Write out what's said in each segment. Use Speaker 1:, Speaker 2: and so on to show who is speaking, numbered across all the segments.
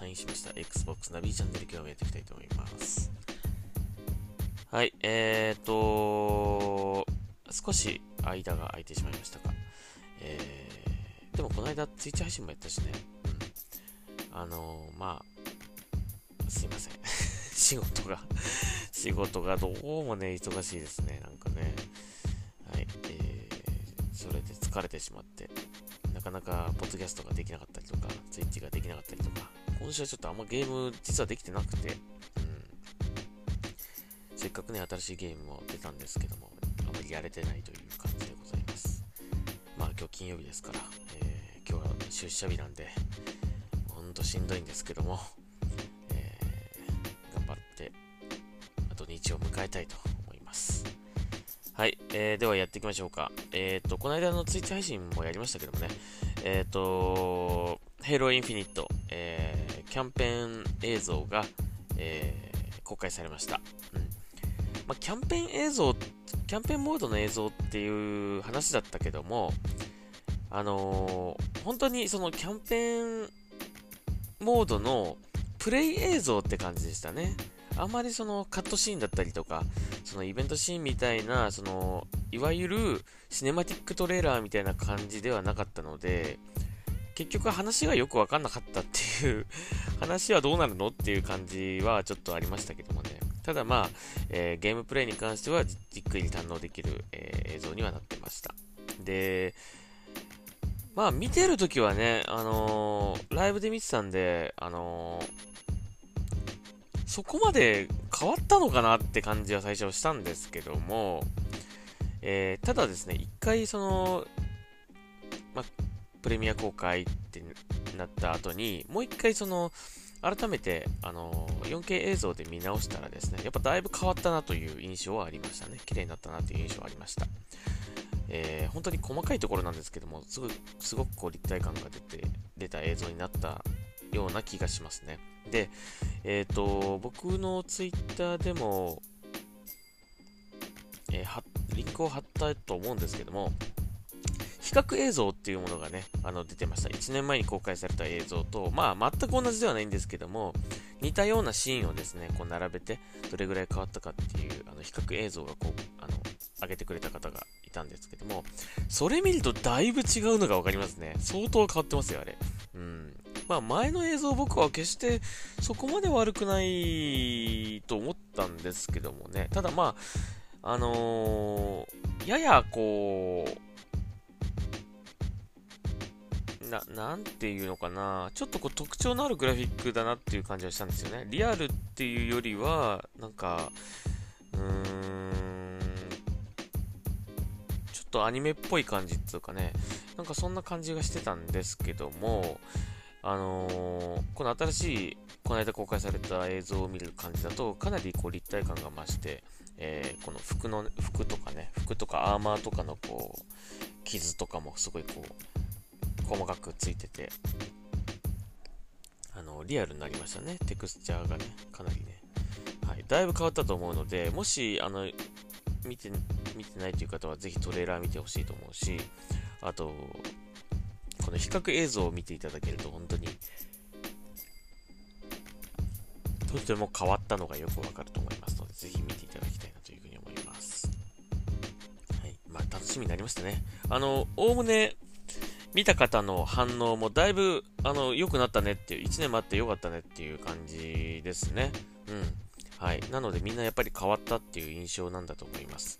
Speaker 1: サインしました Xbox ナビチャンネル今日もやっていきたいと思います。はい、えーと、少し間が空いてしまいましたが、えー、でもこの間ツイッチ配信もやったしね、うん、あのー、まあ、すいません。仕事が仕事がどうもね、忙しいですね、なんかね。はい、えー、それで疲れてしまって、なかなかポッドキャストができなかったりとか、ツイッチができなかったりとか、今週はちょっとあんまゲーム実はできてなくて、うん。せっかくね、新しいゲームも出たんですけども、あまりやれてないという感じでございます。まあ今日金曜日ですから、えー、今日は出社日なんで、ほんとしんどいんですけども、頑張って、あと日を迎えたいと思います。はい、えー、ではやっていきましょうか。えっ、ー、と、この間のツイッチ配信もやりましたけどもね、えっ、ー、と、ヘイローインフィニット、えー、キャンペーン映像が、えー、公開されました。うんまあ、キャンペーン映像、キャンペーンモードの映像っていう話だったけども、あのー、本当にそのキャンペーンモードのプレイ映像って感じでしたね。あんまりそのカットシーンだったりとか、そのイベントシーンみたいな、その、いわゆるシネマティックトレーラーみたいな感じではなかったので、結局話がよくわかんなかったっていう 話はどうなるのっていう感じはちょっとありましたけどもね。ただまあ、えー、ゲームプレイに関してはじっくり堪能できる、えー、映像にはなってました。で、まあ見てるときはね、あのー、ライブで見てたんで、あのそこまで変わったのかなって感じは最初はしたんですけども、え、ただですね、一回その、まあ、プレミア公開ってなった後に、もう一回その、改めて、あの 4K 映像で見直したらですね、やっぱだいぶ変わったなという印象はありましたね。綺麗になったなという印象はありました。えー、本当に細かいところなんですけども、すごすごくこう立体感が出て、出た映像になったような気がしますね。で、えっ、ー、と、僕のツイッターでも、えー、リンクを貼ったと思うんですけども、比較映像っていうものがね、あの出てました。1年前に公開された映像と、まあ全く同じではないんですけども、似たようなシーンをですね、こう並べて、どれぐらい変わったかっていう、あの比較映像がこう、あの、上げてくれた方がいたんですけども、それ見るとだいぶ違うのがわかりますね。相当変わってますよ、あれ。うん。まあ前の映像僕は決してそこまで悪くないと思ったんですけどもね。ただまあ、あのー、ややこう、な、なんていうのかな。ちょっとこう特徴のあるグラフィックだなっていう感じはしたんですよね。リアルっていうよりは、なんか、うーん、ちょっとアニメっぽい感じっていうかね、なんかそんな感じがしてたんですけども、あのー、この新しい、この間公開された映像を見る感じだと、かなりこう立体感が増して、えー、この服の、服とかね、服とかアーマーとかのこう、傷とかもすごいこう、細かくついてて、あの、リアルになりましたね。テクスチャーがね、かなりね。はい。だいぶ変わったと思うので、もし、あの、見て、見てないという方はぜひトレーラー見てほしいと思うし、あと、この比較映像を見ていただけると本当にとても変わったのがよくわかると思いますので、ぜひ見ていただきたいなというふうに思います。はい。まあ、楽しみになりましたね。あの、おおむね、見た方の反応もだいぶ、あの、良くなったねっていう、1年待って良かったねっていう感じですね。うん。はい。なのでみんなやっぱり変わったっていう印象なんだと思います。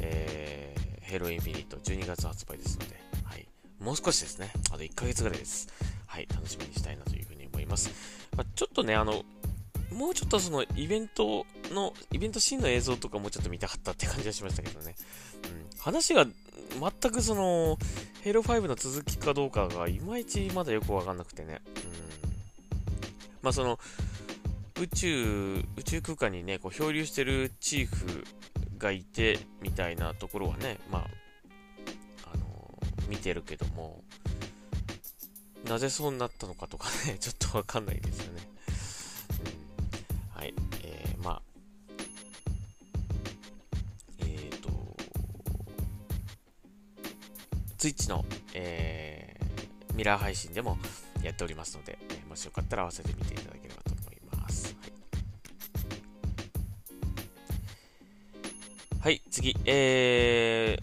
Speaker 1: えー、ヘロインフィニット12月発売ですので、はいもう少しですね。あと1ヶ月ぐらいです。はい、楽しみにしたいなというふうに思います。まあ、ちょっとね、あの、もうちょっとそのイベントの、イベントシーンの映像とかもうちょっと見たかったって感じがしましたけどね。うん、話が全くその、ヘイロ5の続きかどうかがいまいちまだよくわかんなくてね。うん。まあその、宇宙、宇宙空間にね、こう漂流してるチーフがいて、みたいなところはね、まあ、あの見てるけども、なぜそうなったのかとかね、ちょっとわかんないですよね。Twitch の、えー、ミラー配信でもやっておりますので、え、もしよかったら合わせてみていただければと思います。はい、はい、次、え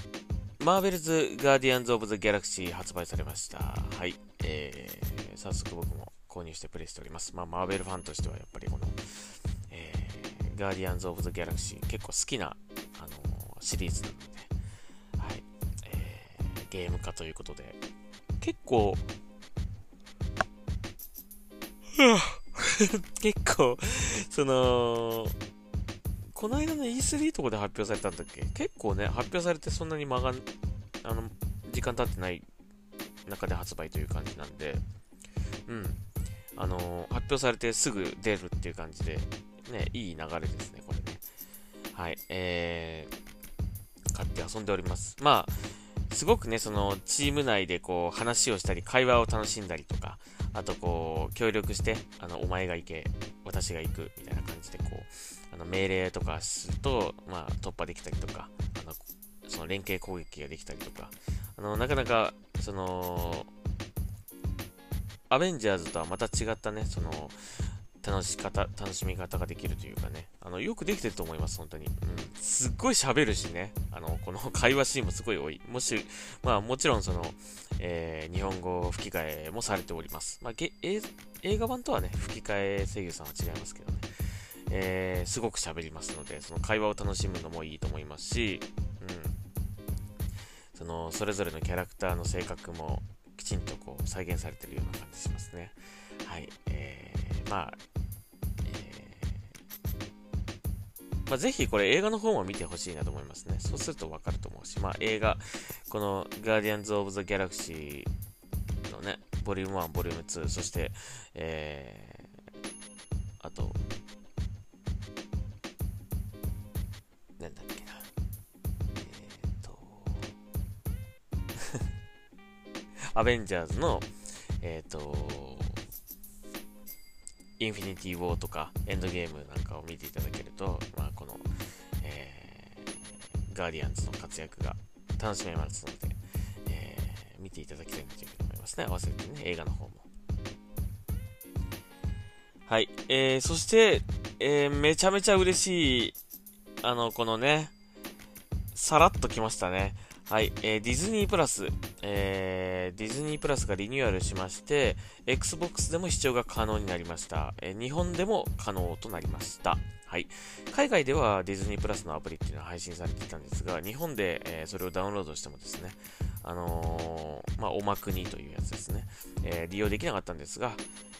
Speaker 1: ー、マーベルズ・ガーディアンズ・オブ・ザ・ギャラクシー発売されました。はい、えー、早速僕も購入してプレイしております。まあ、マーベルファンとしてはやっぱりこの、えー、ガーディアンズ・オブ・ザ・ギャラクシー結構好きな、あのー、シリーズなので、ゲーム化ということで、結構、結構、その、この間の E3 とかで発表されたんだっけ？結構ね、発表されてそんなに間が、あの、時間経ってない中で発売という感じなんで、うん。あのー、発表されてすぐ出るっていう感じで、ね、いい流れですね、これね。はい、えー、買って遊んでおります。まあ、すごくね、その、チーム内でこう、話をしたり、会話を楽しんだりとか、あとこう、協力して、あの、お前が行け、私が行く、みたいな感じで、こう、あの、命令とかすると、まあ、突破できたりとか、あの、その連携攻撃ができたりとか、あの、なかなか、その、アベンジャーズとはまた違ったね、その、楽し方、楽しみ方ができるというかね、あの、よくできてると思います、本当に。うん。すっごい喋るしね、あの、この会話シーンもすごい多い。もし、まあもちろんその、えー、日本語吹き替えもされております。まあ、映画版とはね、吹き替え声優さんは違いますけどね。えー、すごく喋りますので、その会話を楽しむのもいいと思いますし、うん。その、それぞれのキャラクターの性格もきちんとこう再現されてるような感じしますね。はい。えー、まあ、えー、まあ、ぜひこれ映画の方も見てほしいなと思いますね。そうするとわかると思うし、まあ映画、このガーディアンズ・オブ・ザ・ギャラクシーのね、ボリューム1、ボリューム2、そして、えー、あと、なんだっけな。え、ー、と、アベンジャーズの、えっ、ー、と、インフィニティ・ウォーとか、エンドゲームなんかを見ていただけると、まあ、この、えー、ガーディアンズの活躍が楽しめますので、えー、見ていただきたいなというふうに思いますね。合わせてね、映画の方も。はい。えー、そして、えー、めちゃめちゃ嬉しい、あの、このね、さらっと来ましたね。はい、えー、ディズニープラス、えー、ディズニープラスがリニューアルしまして、Xbox でも視聴が可能になりました。え、日本でも可能となりました。はい。海外ではディズニープラスのアプリっていうのは配信されていたんですが、日本で、え、それをダウンロードしてもですね、あのー、まあ、おまくにというやつですね、え、利用できなかったんですが、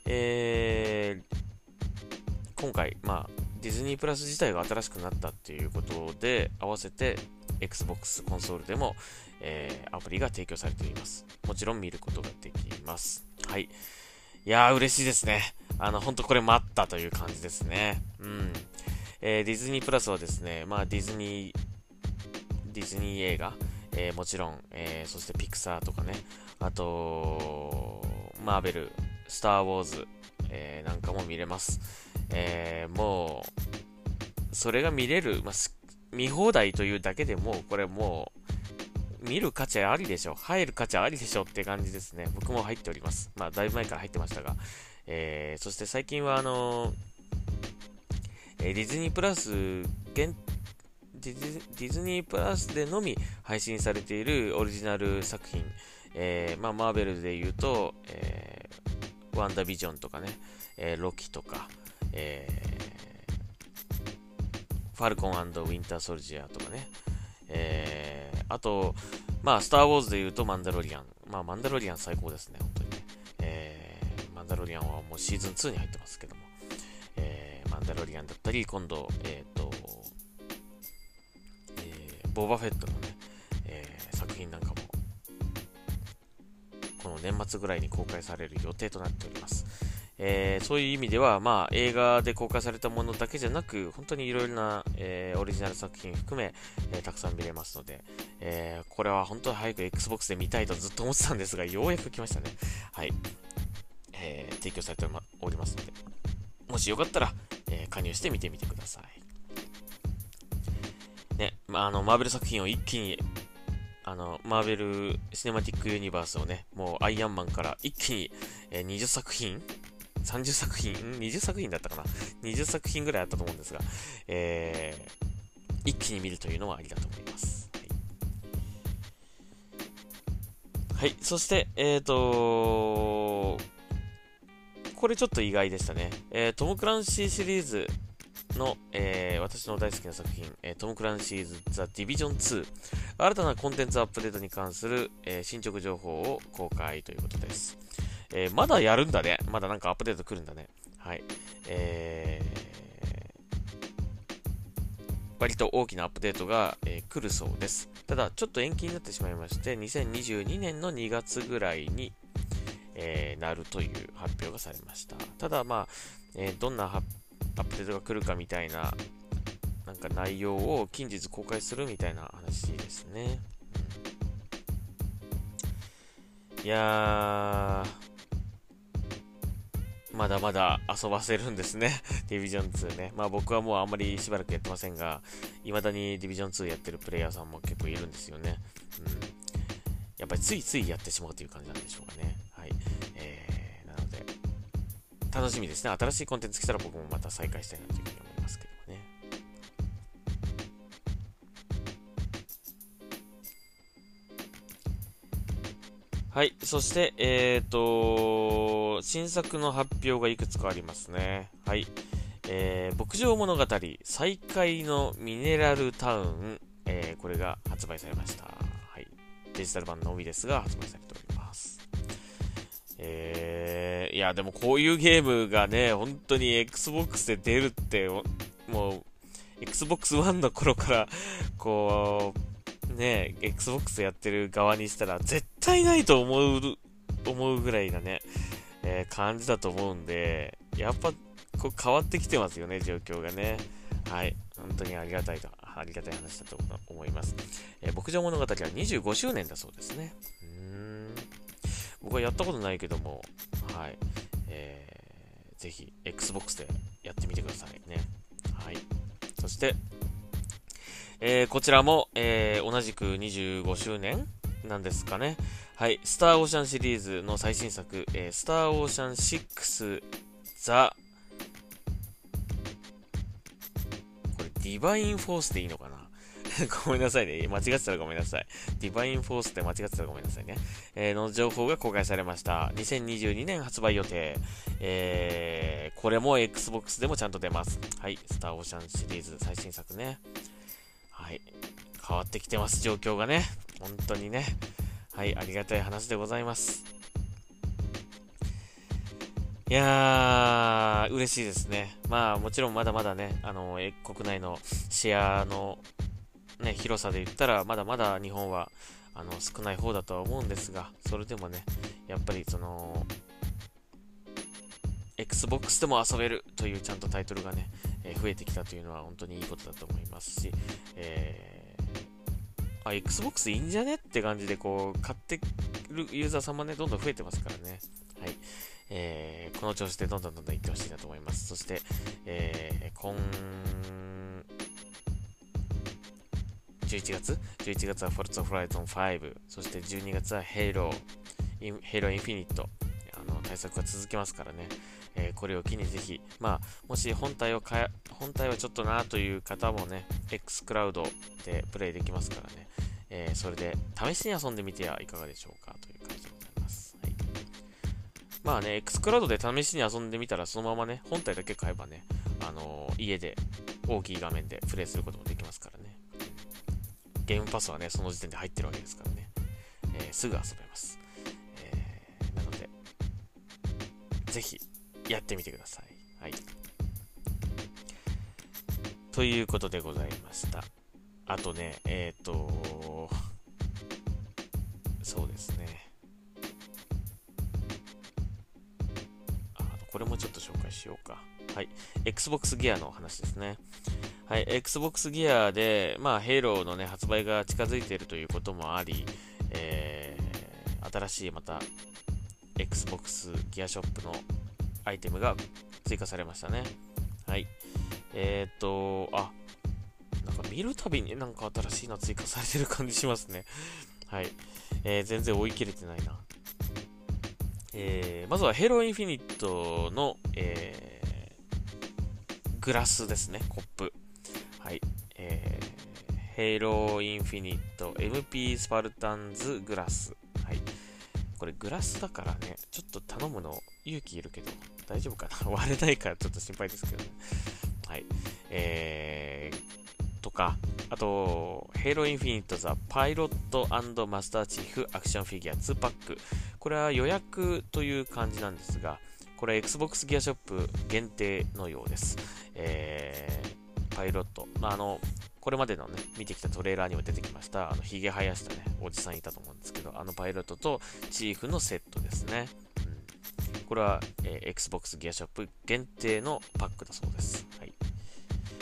Speaker 1: えー、今回、まあ、ディズニープラス自体が新しくなったっていうことで、合わせて Xbox コンソールでも、えー、アプリが提供されています。もちろん見ることができます。はい。いやー、嬉しいですね。あの、ほんとこれ待ったという感じですね。うん。えー、ディズニープラスはですね、まあ、ディズニー、ディズニー映画、えー、もちろん、えー、そしてピクサーとかね、あと、マーベル、スター・ウォーズ、えー、なんかも見れます。えー、もう、それが見れる、まあ、見放題というだけでも、これもう、見る価値ありでしょ。入る価値ありでしょって感じですね。僕も入っております。まあ、だいぶ前から入ってましたが。えー、そして最近は、あのえー、ディズニープラス、ディズニープラスでのみ配信されているオリジナル作品、えー、まあ、マーベルで言うと、えー、ワンダービジョンとかね、えー、ロキとか、えファルコンウィンターソルジャーとかね、えー、あと、まあ、スター・ウォーズで言うとマンダロリアン。まあ、マンダロリアン最高ですね、本当にね。えー、マンダロリアンはもうシーズン2に入ってますけども、えー、マンダロリアンだったり、今度、えっ、ー、と、えー、ボーバフェットのね、えー、作品なんかも、この年末ぐらいに公開される予定となっております。えー、そういう意味では、まあ、映画で公開されたものだけじゃなく、本当にいろいろな、えー、オリジナル作品含め、えー、たくさん見れますので、えこれは本当に早く Xbox で見たいとずっと思ってたんですが、ようやく来ましたね。はい。え提供されておりますので、もしよかったら、え加入して見てみてください。ね、まあ、あの、マーベル作品を一気にあの、マーベル・シネマティック・ユニバースをね、もうアイアンマンから一気に、えー、20作品 ?30 作品 ?20 作品だったかな ?20 作品ぐらいあったと思うんですが、えー、一気に見るというのはありだと思います。はい。そして、えっ、ー、とこれちょっと意外でしたね。えー、トム・クランシーシリーズの、えー、私の大好きな作品、えー、トム・クランシーズ・ザ・ディビジョン2、新たなコンテンツアップデートに関する、えー、進捗情報を公開ということです。えまだやるんだね。まだなんかアップデート来るんだね。はい。えー割と大きなアップデートが、え来るそうです。ただ、ちょっと延期になってしまいまして、2022年の2月ぐらいに、えなるという発表がされました。ただ、まあ、えどんなアップデートが来るかみたいな、なんか内容を近日公開するみたいな話ですね。うん、いやー、まだまだ遊ばせるんですね。ディビジョン2ね。まあ僕はもうあんまりしばらくやってませんが、未だにディビジョン2やってるプレイヤーさんも結構いるんですよね。うん。やっぱりついついやってしまうという感じなんでしょうかね。はい。えー、なので楽しみですね。新しいコンテンツ来たら僕もまた再開したいなというふうにはい。そして、えっ、ー、と、新作の発表がいくつかありますね。はい。えー、牧場物語、再開のミネラルタウン、えー、これが発売されました。はい。デジタル版のみですが、発売されております。えー、いや、でもこういうゲームがね、本当に Xbox で出るって、もう、Xbox One の頃から、こう、ね、Xbox やってる側にしたら、絶対ないと思う、思うぐらいなね、えー、感じだと思うんで、やっぱ、こう変わってきてますよね、状況がね。はい。本当にありがたいと、ありがたい話だと思います。えー、牧場物語は25周年だそうですね。うん僕はやったことないけども、はい。えー、ぜひ、Xbox でやってみてくださいね。はい。そして、えー、こちらも、えー、同じく25周年なんですかね。はい。スターオーシャンシリーズの最新作、えー、スターオーシャン6ザ、これ、ディバインフォースでいいのかな？ごめんなさいね。間違ってたらごめんなさい。ディバインフォースって間違ってたらごめんなさいね。えー、の情報が公開されました。2022年発売予定。えー、これも Xbox でもちゃんと出ます。はい。スターオーシャンシリーズ最新作ね。はい。変わってきてます、状況がね。本当にね。はい。ありがたい話でございます。いやー、嬉しいですね。まあ、もちろんまだまだね、あの、国内のシェアのね、広さで言ったら、まだまだ日本はあの少ない方だとは思うんですが、それでもね、やっぱりその、Xbox でも遊べるというちゃんとタイトルがね、えー、増えてきたというのは本当にいいことだと思いますし、えー、あ、Xbox いいんじゃね？って感じでこう、買ってるユーザーさんもね、どんどん増えてますからね。はい。えー、この調子でどんどんどんどんいってほしいなと思います。そして、えー、今11月 ?11 月は Forza Horizon 5、そして12月は Halo、Halo Infinite、対策が続きますからね、えー、これを機にぜひ、まあ、もし本体を変え、本体はちょっとなという方もね、xCloud でプレイできますからね、えー、それで試しに遊んでみてはいかがでしょうかという感じでございます。はい、まあね、xCloud で試しに遊んでみたらそのままね、本体だけ買えばね、あのー、家で大きい画面でプレイすることもできますからね。ゲームパスはね、その時点で入ってるわけですからね。えー、すぐ遊べます。ぜひ、やってみてください。はい。ということでございました。あとね、えっ、ー、と、そうですね。これもちょっと紹介しようか。はい。Xbox ギアの話ですね。はい、Xbox ギアで、まあ、ヘイローのね、発売が近づいているということもあり、えー、新しいまた、Xbox ギアショップのアイテムが追加されましたね。はい。えっ、ー、と、あ、なんか見るたびになんか新しいの追加されてる感じしますね。はい。えー、全然追い切れてないな。えー、まずはヘロインフィニットの、えー、グラスですね、コップ。はい。えー、ヘロインフィニット MP スパルタンズグラス。これグラスだからね、ちょっと頼むの勇気いるけど、大丈夫かな？割れないからちょっと心配ですけどね。はい。えー、とか、あと、ヘイロインフィニットザパイロットマスターチーフアクションフィギュア2パック。これは予約という感じなんですが、これ Xbox ギアショップ限定のようです。えー、パイロット。まあ、あの、これまでのね、見てきたトレーラーにも出てきました、あの、髭生やしたね、おじさんいたと思うんですけど、あのパイロットとチーフのセットですね。うん、これは、えー、Xbox ギアショップ限定のパックだそうです。はい。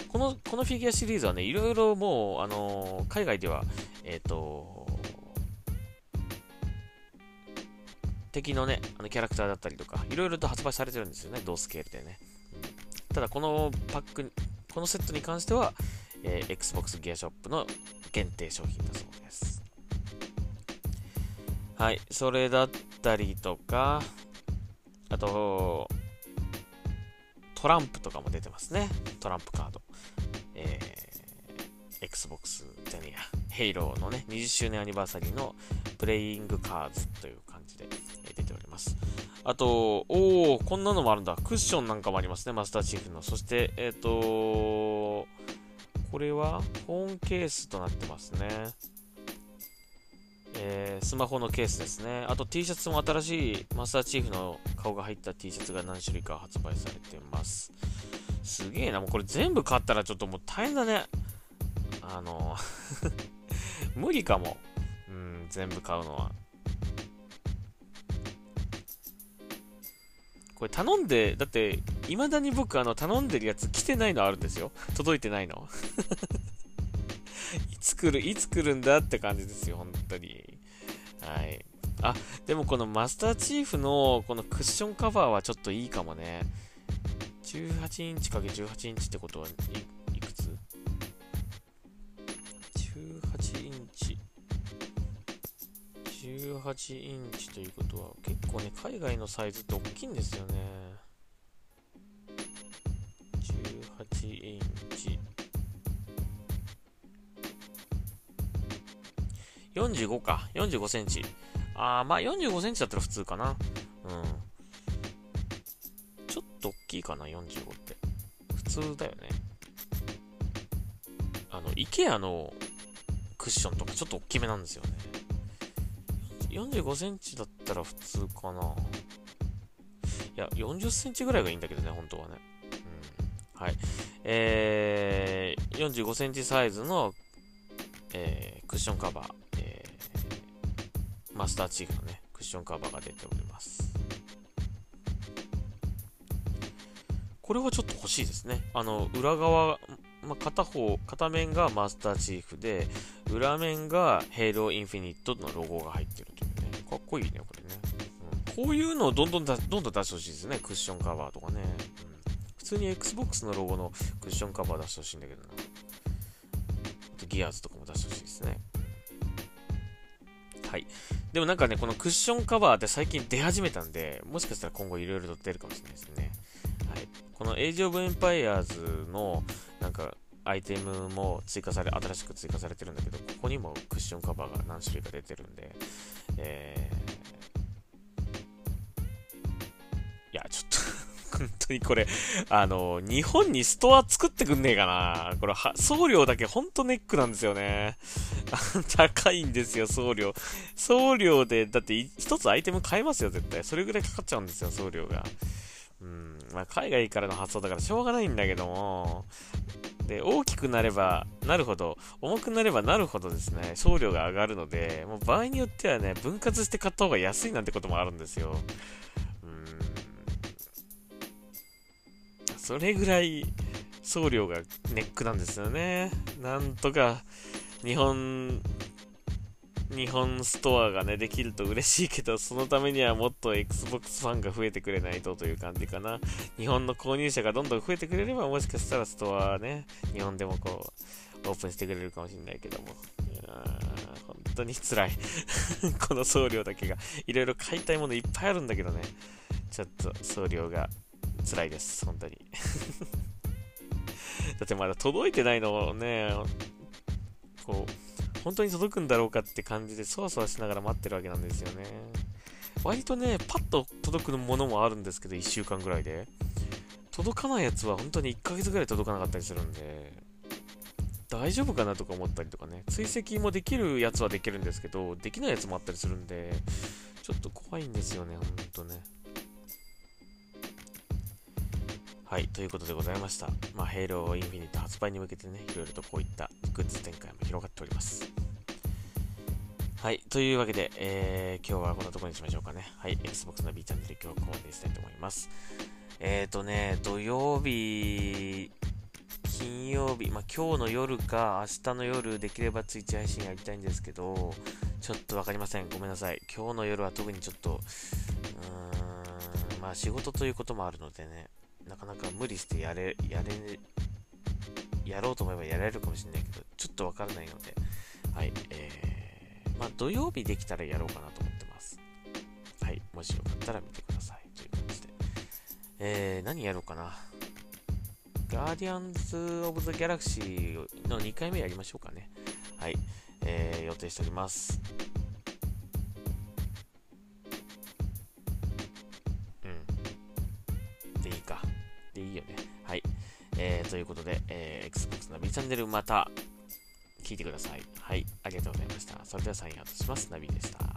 Speaker 1: この、このフィギュアシリーズはね、いろいろもう、あのー、海外では、えっ、ー、と敵のね、あのキャラクターだったりとか、いろいろと発売されてるんですよね、同スケールでね。ただ、このパック、このセットに関しては、えー、Xbox ギアショップの限定商品だそうです。はい、それだったりとか、あと、トランプとかも出てますね。トランプカード。えー、Xbox じゃねえや、ヘイローのね、20周年アニバーサリーのプレイングカーズという感じで、出ております。あと、おー、こんなのもあるんだ。クッションなんかもありますね、マスターチーフの。そして、えっ、ー、とこれはホーンケースとなってますね。えー、スマホのケースですね。あと T シャツも新しいマスターチーフの顔が入った T シャツが何種類か発売されてます。すげえな。もうこれ全部買ったらちょっともう大変だね。あの 無理かも。うん、全部買うのは。これ頼んで、だって、未だに僕あの頼んでるやつ来てないのあるんですよ。届いてないの。いつ来る、いつ来るんだって感じですよ、本当に。はい。あ、でもこのマスターチーフのこのクッションカバーはちょっといいかもね。18インチ ×18 インチってことはいくつ ?18 インチ。18インチということは結構ね、海外のサイズって大きいんですよね。18インチ。45か。45センチ。あー、まあ45センチだったら普通かな。うん。ちょっと大きいかな、45って。普通だよね。あの、IKEA のクッションとかちょっと大きめなんですよね。45センチだったら普通かな。いや、40センチぐらいがいいんだけどね、本当はね。うん。はい。えー、45センチサイズの、えー、クッションカバー。マスターチーフのね、クッションカバーが出ております。これはちょっと欲しいですね。あの、裏側、まあ、片方、片面がマスターチーフで、裏面がヘイローインフィニットのロゴが入ってる。こいいね、これね。うん、こういうのをどんどん、どんどん出してほしいですね。クッションカバーとかね。うん、普通に Xbox のロゴのクッションカバー出してほしいんだけどな。あとギアーズとかも出してほしいですね。はい。でもなんかね、このクッションカバーって最近出始めたんで、もしかしたら今後いろいろと出るかもしれないですね。はい。このエイジオブエンパイアーズの、なんか、アイテムも追加され、新しく追加されてるんだけど、ここにもクッションカバーが何種類か出てるんで、えー、いや、ちょっと 本当にこれ、あの、日本にストア作ってくんねえかな。これは、送料だけほんとネックなんですよね。高いんですよ、送料。送料で、だって一つアイテム買えますよ、絶対。それぐらいかかっちゃうんですよ、送料が。うん、まあ、海外からの発想だからしょうがないんだけども、で、大きくなればなるほど、重くなればなるほどですね、送料が上がるので、もう場合によってはね、分割して買った方が安いなんてこともあるんですよ。それぐらい送料がネックなんですよね。なんとか日本、日本ストアがね、できると嬉しいけど、そのためにはもっと Xbox ファンが増えてくれないとという感じかな。日本の購入者がどんどん増えてくれれば、もしかしたらストアね、日本でもこう、オープンしてくれるかもしれないけども。本当に辛い この送料だけが。いろいろ買いたいものいっぱいあるんだけどね。ちょっと送料が辛いです。本当に だってまだ届いてないのをね、こう、本当に届くんだろうかって感じで、そわそわしながら待ってるわけなんですよね。割とね、パッと届くものもあるんですけど、1週間ぐらいで。届かないやつは本当に1ヶ月ぐらい届かなかったりするんで、大丈夫かなとか思ったりとかね、追跡もできるやつはできるんですけど、できないやつもあったりするんで、ちょっと怖いんですよね、ほんとね。はい、ということでございました。まあ、ヘイローインフィニット発売に向けてね、いろいろとこういったグッズ展開も広がっております。はい、というわけで、えー、今日はこんなところにしましょうかね。はい、Xbox の B チャンネル今日はここまでにしたいと思います。えーとね、土曜日、金曜日、まあ、今日の夜か明日の夜できればツイッチ配信やりたいんですけど、ちょっとわかりません。ごめんなさい。今日の夜は特にちょっと、うーん、まあ仕事ということもあるのでね、なかなか無理してやれ、やれ、やろうと思えばやれるかもしれないけど、ちょっとわからないので、はい、えー、まあ土曜日できたらやろうかなと思ってます。はい、もしよかったら見てください。という感じで。えー、何やろうかな。ガーディアンズ・オブ・ザ・ギャラクシーの2回目やりましょうかね。はい、えー、予定しております。チャンネルまた聞いてください。はい、ありがとうございました。それではサインアウトします。ナビでした。